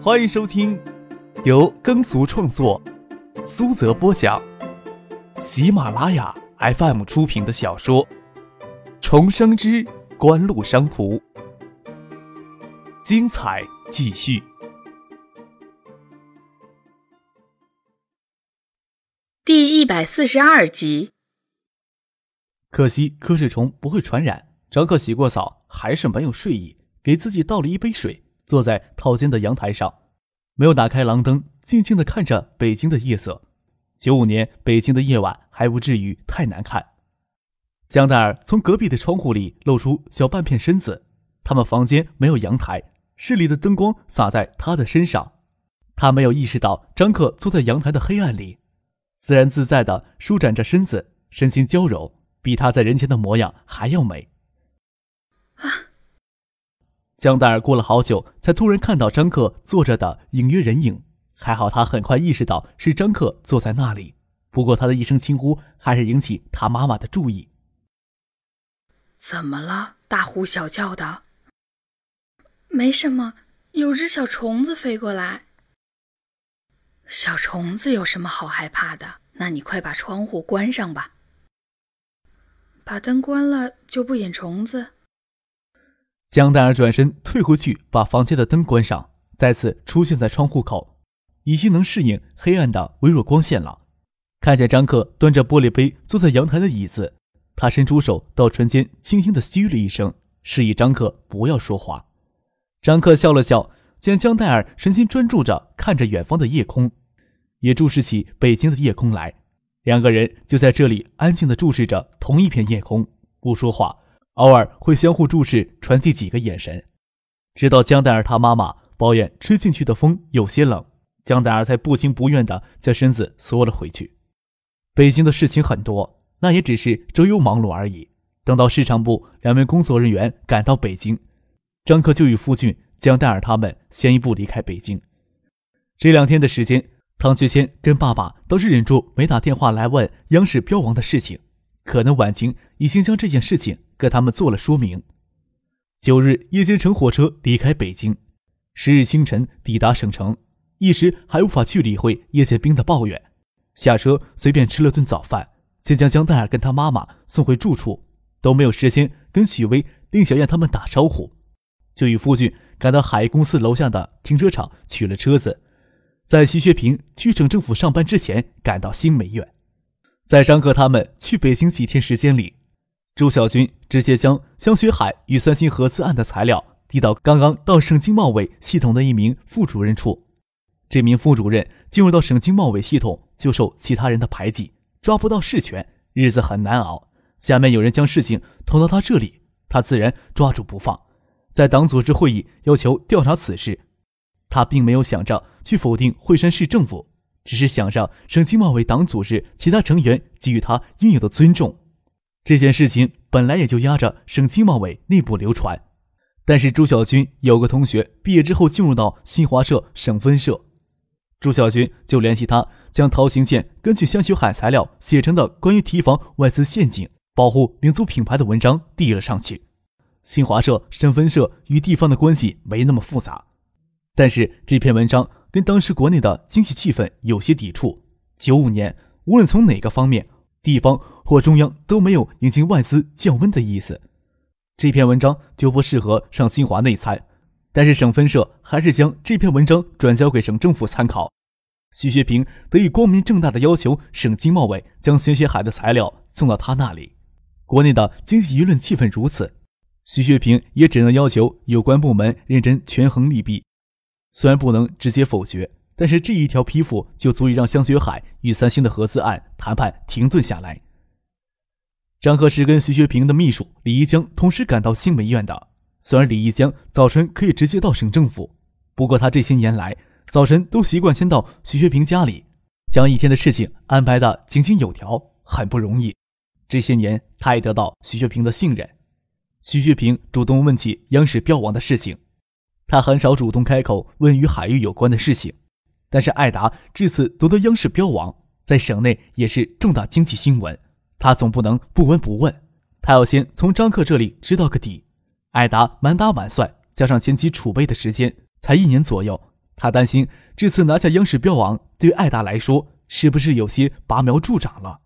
欢迎收听由耕俗创作、苏泽播讲、喜马拉雅 FM 出品的小说《重生之官路商途》，精彩继续。第一百四十二集。可惜瞌睡虫不会传染。张克洗过澡，还是没有睡意，给自己倒了一杯水，坐在套间的阳台上，没有打开廊灯，静静的看着北京的夜色。九五年北京的夜晚还不至于太难看。香奈儿从隔壁的窗户里露出小半片身子，他们房间没有阳台，室里的灯光洒在她的身上，他没有意识到张克坐在阳台的黑暗里，自然自在的舒展着身子，身心娇柔，比他在人前的模样还要美。江黛儿过了好久，才突然看到张克坐着的隐约人影。还好他很快意识到是张克坐在那里，不过他的一声轻呼还是引起他妈妈的注意。怎么了？大呼小叫的？没什么，有只小虫子飞过来。小虫子有什么好害怕的？那你快把窗户关上吧。把灯关了就不引虫子。江黛儿转身退回去，把房间的灯关上，再次出现在窗户口，已经能适应黑暗的微弱光线了。看见张克端着玻璃杯坐在阳台的椅子，他伸出手到唇间，轻轻的嘘了一声，示意张克不要说话。张克笑了笑，见江黛儿神情专注着看着远方的夜空，也注视起北京的夜空来。两个人就在这里安静的注视着同一片夜空，不说话。偶尔会相互注视，传递几个眼神，直到江黛儿她妈妈抱怨吹进去的风有些冷，江黛儿才不情不愿地将身子缩了回去。北京的事情很多，那也只是周游忙碌而已。等到市场部两位工作人员赶到北京，张克就与夫俊、江黛儿他们先一步离开北京。这两天的时间，唐学谦跟爸爸都是忍住没打电话来问央视标王的事情，可能晚晴已经将这件事情。跟他们做了说明。九日夜间乘火车离开北京，十日清晨抵达省城，一时还无法去理会叶剑兵的抱怨。下车随便吃了顿早饭，先将江黛儿跟他妈妈送回住处，都没有时间跟许巍、令小燕他们打招呼，就与夫君赶到海公司楼下的停车场取了车子，在徐学平去省政府上班之前赶到新梅苑。在张克他们去北京几天时间里。朱小军直接将香雪海与三星合资案的材料递到刚刚到省经贸委系统的一名副主任处。这名副主任进入到省经贸委系统就受其他人的排挤，抓不到事权，日子很难熬。下面有人将事情投到他这里，他自然抓住不放。在党组织会议要求调查此事，他并没有想着去否定惠山市政府，只是想让省经贸委党组织其他成员给予他应有的尊重。这件事情本来也就压着省经贸委内部流传，但是朱小军有个同学毕业之后进入到新华社省分社，朱小军就联系他，将陶行健根据香雪海材料写成的关于提防外资陷阱、保护民族品牌的文章递了上去。新华社省分社与地方的关系没那么复杂，但是这篇文章跟当时国内的经济气氛有些抵触。九五年，无论从哪个方面，地方。或中央都没有引进外资降温的意思，这篇文章就不适合上新华内参。但是省分社还是将这篇文章转交给省政府参考。徐学平得以光明正大的要求省经贸委将鲜血海的材料送到他那里。国内的经济舆论气氛如此，徐学平也只能要求有关部门认真权衡利弊。虽然不能直接否决，但是这一条批复就足以让香雪海与三星的合资案谈判停顿下来。张克是跟徐学平的秘书李一江同时赶到新梅院的。虽然李一江早晨可以直接到省政府，不过他这些年来早晨都习惯先到徐学平家里，将一天的事情安排的井井有条，很不容易。这些年，他也得到徐学平的信任。徐学平主动问起央视标王的事情，他很少主动开口问与海域有关的事情。但是艾达这次夺得央视标王，在省内也是重大经济新闻。他总不能不闻不问，他要先从张克这里知道个底。艾达满打满算，加上前期储备的时间，才一年左右。他担心这次拿下央视标王，对艾达来说是不是有些拔苗助长了？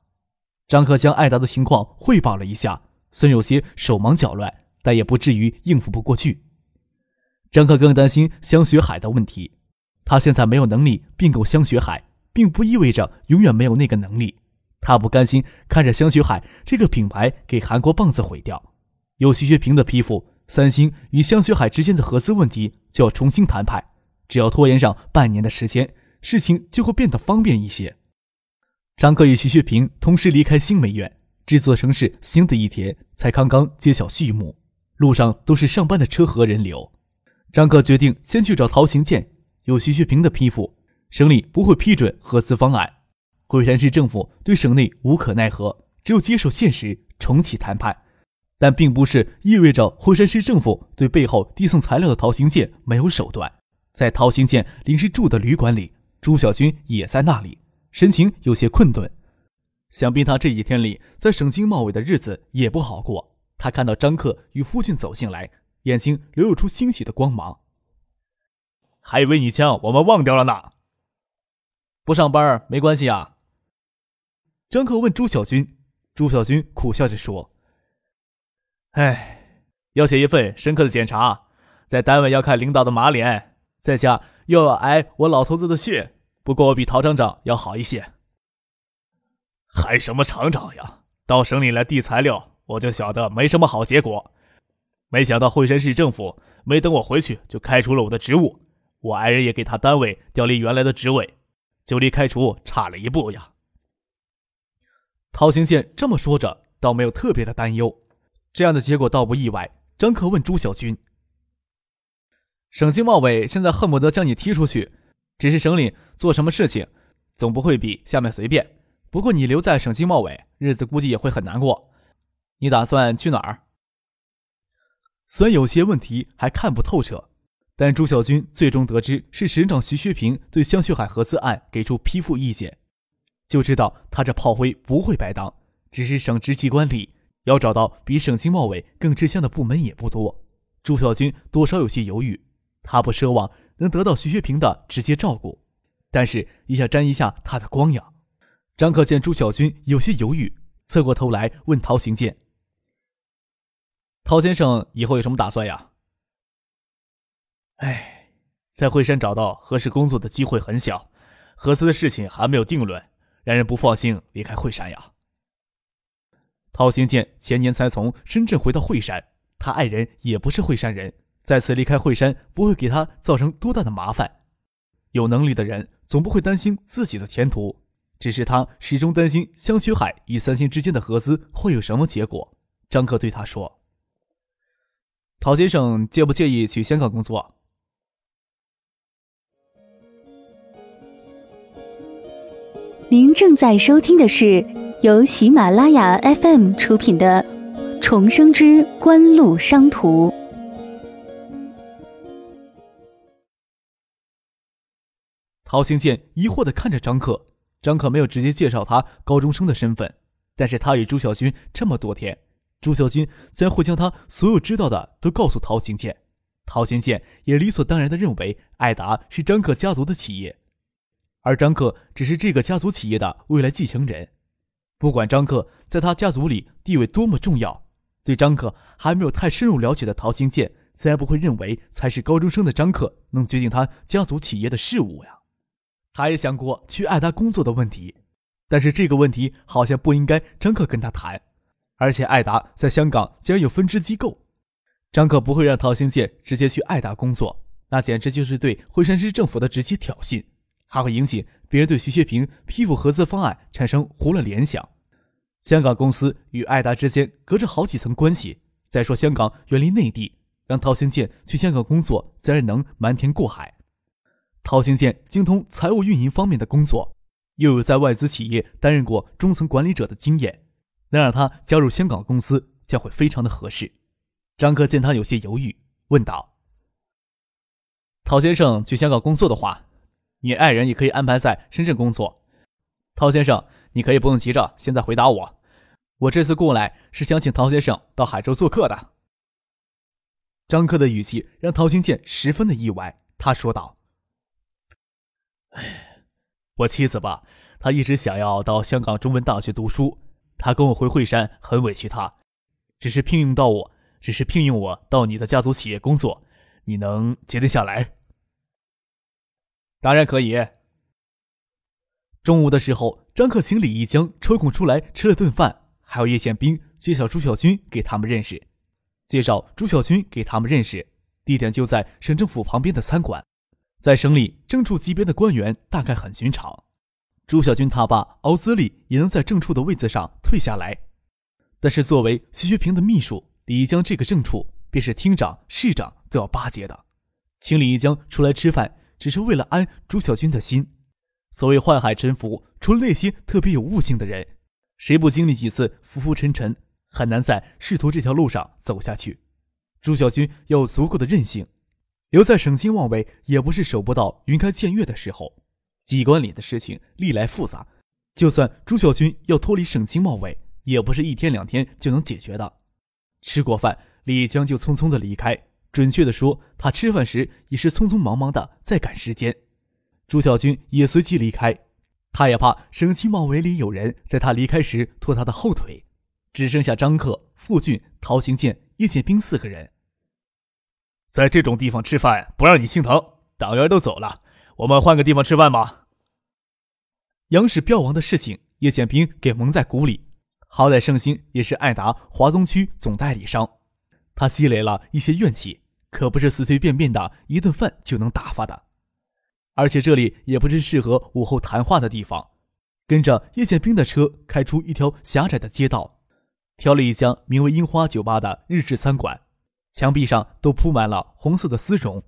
张克将艾达的情况汇报了一下，虽然有些手忙脚乱，但也不至于应付不过去。张克更担心香雪海的问题，他现在没有能力并购香雪海，并不意味着永远没有那个能力。他不甘心看着香雪海这个品牌给韩国棒子毁掉，有徐学平的批复，三星与香雪海之间的合资问题就要重新谈判。只要拖延上半年的时间，事情就会变得方便一些。张克与徐学平同时离开新美院，这座城市新的一天才刚刚揭晓序幕，路上都是上班的车和人流。张克决定先去找陶行健，有徐学平的批复，省里不会批准合资方案。惠山市政府对省内无可奈何，只有接受现实，重启谈判。但并不是意味着惠山市政府对背后递送材料的陶行健没有手段。在陶行健临时住的旅馆里，朱小军也在那里，神情有些困顿。想必他这几天里在省经贸委的日子也不好过。他看到张克与夫俊走进来，眼睛流露出欣喜的光芒。还以为你将我们忘掉了呢。不上班没关系啊。张克问朱小军，朱小军苦笑着说：“哎，要写一份深刻的检查，在单位要看领导的马脸。”在家又要挨我老头子的训，不过我比陶厂长要好一些。还什么厂长呀？到省里来递材料，我就晓得没什么好结果。没想到惠山市政府没等我回去就开除了我的职务，我爱人也给他单位调离原来的职位，就离开除差了一步呀。陶行健这么说着，倒没有特别的担忧，这样的结果倒不意外。张克问朱小军。省经贸委现在恨不得将你踢出去，只是省里做什么事情，总不会比下面随便。不过你留在省经贸委，日子估计也会很难过。你打算去哪儿？虽然有些问题还看不透彻，但朱小军最终得知是省长徐学平对香雪海合资案给出批复意见，就知道他这炮灰不会白当。只是省直机关里要找到比省经贸委更吃香的部门也不多，朱小军多少有些犹豫。他不奢望能得到徐学平的直接照顾，但是也想沾一下他的光呀。张克见朱小军有些犹豫，侧过头来问陶行健：“陶先生以后有什么打算呀？”“哎，在惠山找到合适工作的机会很小，合资的事情还没有定论，让人不放心离开惠山呀。”陶行健前年才从深圳回到惠山，他爱人也不是惠山人。再次离开惠山不会给他造成多大的麻烦。有能力的人总不会担心自己的前途，只是他始终担心香雪海与三星之间的合资会有什么结果。张克对他说：“陶先生介不介意去香港工作？”您正在收听的是由喜马拉雅 FM 出品的《重生之官路商途》。陶行健疑惑地看着张克，张克没有直接介绍他高中生的身份，但是他与朱小军这么多天，朱小军才会将他所有知道的都告诉陶行健。陶行健也理所当然地认为艾达是张克家族的企业，而张克只是这个家族企业的未来继承人。不管张克在他家族里地位多么重要，对张克还没有太深入了解的陶行健，自然不会认为才是高中生的张克能决定他家族企业的事务呀。他也想过去艾达工作的问题，但是这个问题好像不应该张克跟他谈。而且艾达在香港竟然有分支机构，张克不会让陶行健直接去艾达工作，那简直就是对惠山市政府的直接挑衅，还会引起别人对徐学平批复合资方案产生胡乱联想。香港公司与艾达之间隔着好几层关系，再说香港远离内地，让陶行健去香港工作，自然能瞒天过海。陶行健精通财务运营方面的工作，又有在外资企业担任过中层管理者的经验，能让他加入香港公司将会非常的合适。张克见他有些犹豫，问道：“陶先生去香港工作的话，你爱人也可以安排在深圳工作。陶先生，你可以不用急着现在回答我，我这次过来是想请陶先生到海州做客的。”张克的语气让陶行健十分的意外，他说道。哎，我妻子吧，她一直想要到香港中文大学读书，她跟我回惠山，很委屈她，只是聘用到我，只是聘用我到你的家族企业工作，你能接得下来？当然可以。中午的时候，张克请李一江抽空出来吃了顿饭，还有叶宪兵介绍朱小军给他们认识，介绍朱小军给他们认识，地点就在省政府旁边的餐馆，在省里正处级别的官员大概很寻常。朱小军他爸敖资立也能在正处的位子上退下来，但是作为徐学平的秘书，李一江这个正处便是厅长、市长都要巴结的，请李一江出来吃饭，只是为了安朱小军的心。所谓宦海沉浮，除了那些特别有悟性的人，谁不经历几次浮浮沉沉，很难在仕途这条路上走下去。朱小军要有足够的韧性，留在省经贸委也不是守不到云开见月的时候。机关里的事情历来复杂，就算朱小军要脱离省经贸委，也不是一天两天就能解决的。吃过饭，李江就匆匆的离开。准确的说，他吃饭时也是匆匆忙忙的在赶时间。朱小军也随即离开，他也怕省经贸委里有人在他离开时拖他的后腿。只剩下张克、傅俊、陶行健、叶建兵四个人。在这种地方吃饭不让你心疼，党员都走了，我们换个地方吃饭吧。杨氏标王的事情，叶建兵给蒙在鼓里。好歹盛兴也是爱达华东区总代理商，他积累了一些怨气，可不是随随便便的一顿饭就能打发的。而且这里也不是适合午后谈话的地方。跟着叶剑兵的车开出一条狭窄的街道，挑了一家名为“樱花酒吧”的日式餐馆，墙壁上都铺满了红色的丝绒，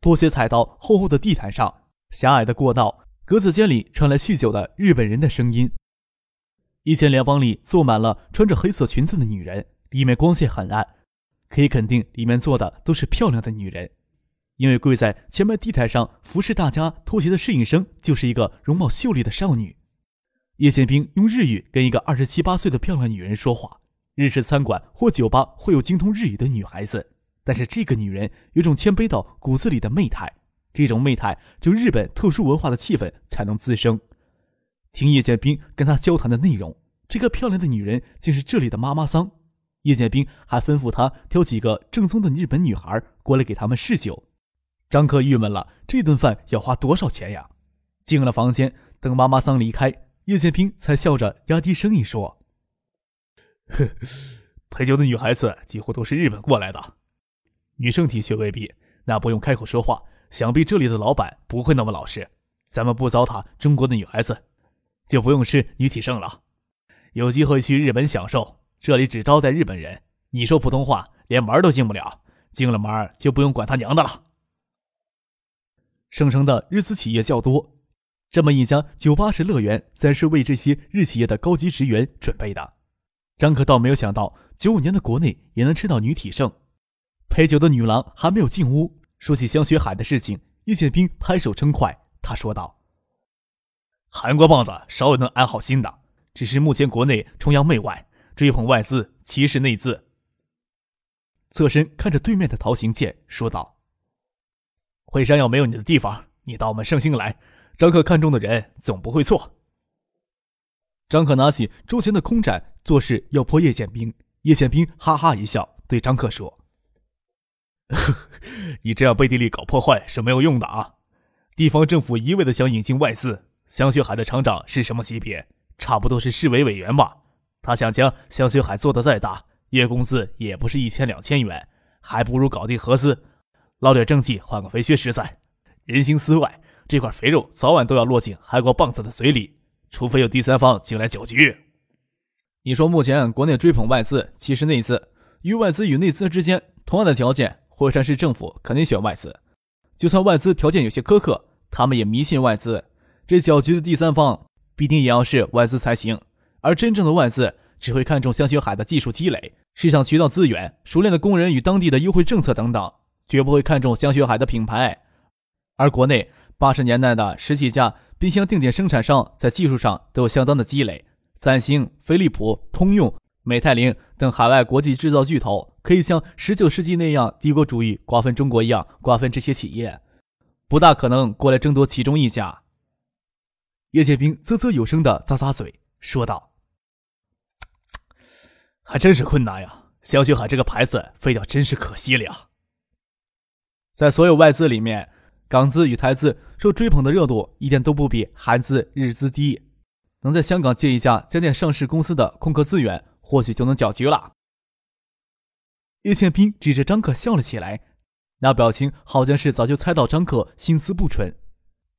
拖鞋踩到厚厚的地毯上。狭隘的过道，格子间里传来酗酒的日本人的声音。一间凉房里坐满了穿着黑色裙子的女人，里面光线很暗，可以肯定里面坐的都是漂亮的女人。因为跪在前排地毯上服侍大家脱鞋的侍应生就是一个容貌秀丽的少女。叶宪兵用日语跟一个二十七八岁的漂亮女人说话。日式餐馆或酒吧会有精通日语的女孩子，但是这个女人有种谦卑到骨子里的媚态，这种媚态就日本特殊文化的气氛才能滋生。听叶剑兵跟他交谈的内容，这个漂亮的女人竟是这里的妈妈桑。叶剑兵还吩咐他挑几个正宗的日本女孩过来给他们试酒。张克郁闷了，这顿饭要花多少钱呀？进了房间，等妈妈桑离开，叶剑兵才笑着压低声音说：“呵，陪酒的女孩子几乎都是日本过来的，女生体恤未必，那不用开口说话。想必这里的老板不会那么老实，咱们不糟蹋中国的女孩子，就不用吃女体盛了。有机会去日本享受，这里只招待日本人。你说普通话，连门都进不了，进了门就不用管他娘的了。”省城的日资企业较多，这么一家酒吧式乐园，自然是为这些日企业的高级职员准备的。张可倒没有想到，九五年的国内也能吃到女体盛。陪酒的女郎还没有进屋，说起香雪海的事情，叶剑兵拍手称快。他说道：“韩国棒子稍有能安好心的，只是目前国内崇洋媚外，追捧外资，歧视内资。”侧身看着对面的陶行健说道。惠山要没有你的地方，你到我们盛兴来，张克看中的人总不会错。张克拿起桌前的空盏，做事要泼叶剑兵。叶剑兵哈哈一笑，对张克说：“ 你这样背地里搞破坏是没有用的啊！地方政府一味的想引进外资，香雪海的厂长是什么级别？差不多是市委委员吧？他想将香雪海做得再大，月工资也不是一千两千元，还不如搞定合资。”捞点政绩，换个肥缺实在。人心思外，这块肥肉早晚都要落进韩国棒子的嘴里，除非有第三方进来搅局。你说，目前国内追捧外资，其实内资与外资与内资之间同样的条件，惠山市政府肯定选外资。就算外资条件有些苛刻，他们也迷信外资。这搅局的第三方必定也要是外资才行。而真正的外资只会看重香雪海的技术积累、市场渠道资源、熟练的工人与当地的优惠政策等等。绝不会看重香雪海的品牌，而国内八十年代的十几家冰箱定点生产商在技术上都有相当的积累。三星、飞利浦、通用、美泰林等海外国际制造巨头，可以像十九世纪那样帝国主义瓜分中国一样瓜分这些企业。不大可能过来争夺其中一家。叶剑兵啧啧有声的咂咂嘴，说道：“还真是困难呀，香雪海这个牌子废掉真是可惜了呀。”在所有外资里面，港资与台资受追捧的热度一点都不比韩资、日资低。能在香港借一家家电上市公司的空壳资源，或许就能搅局了。叶倩斌指着张可笑了起来，那表情好像是早就猜到张可心思不纯。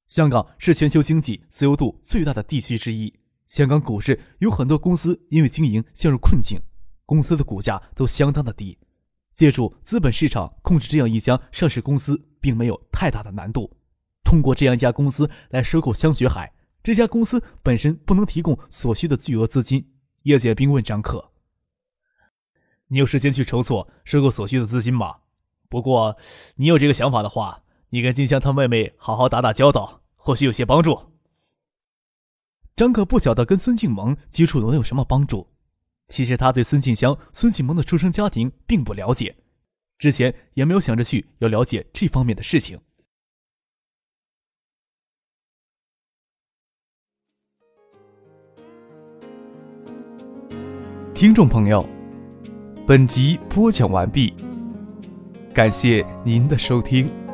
香港是全球经济自由度最大的地区之一，香港股市有很多公司因为经营陷入困境，公司的股价都相当的低。借助资本市场控制这样一家上市公司，并没有太大的难度。通过这样一家公司来收购香雪海。这家公司本身不能提供所需的巨额资金。叶剑兵问张可：“你有时间去筹措收购所需的资金吗？不过，你有这个想法的话，你跟金香她妹妹好好打打交道，或许有些帮助。”张可不晓得跟孙静萌接触能有什么帮助。其实他对孙静香、孙启萌的出生家庭并不了解，之前也没有想着去要了解这方面的事情。听众朋友，本集播讲完毕，感谢您的收听。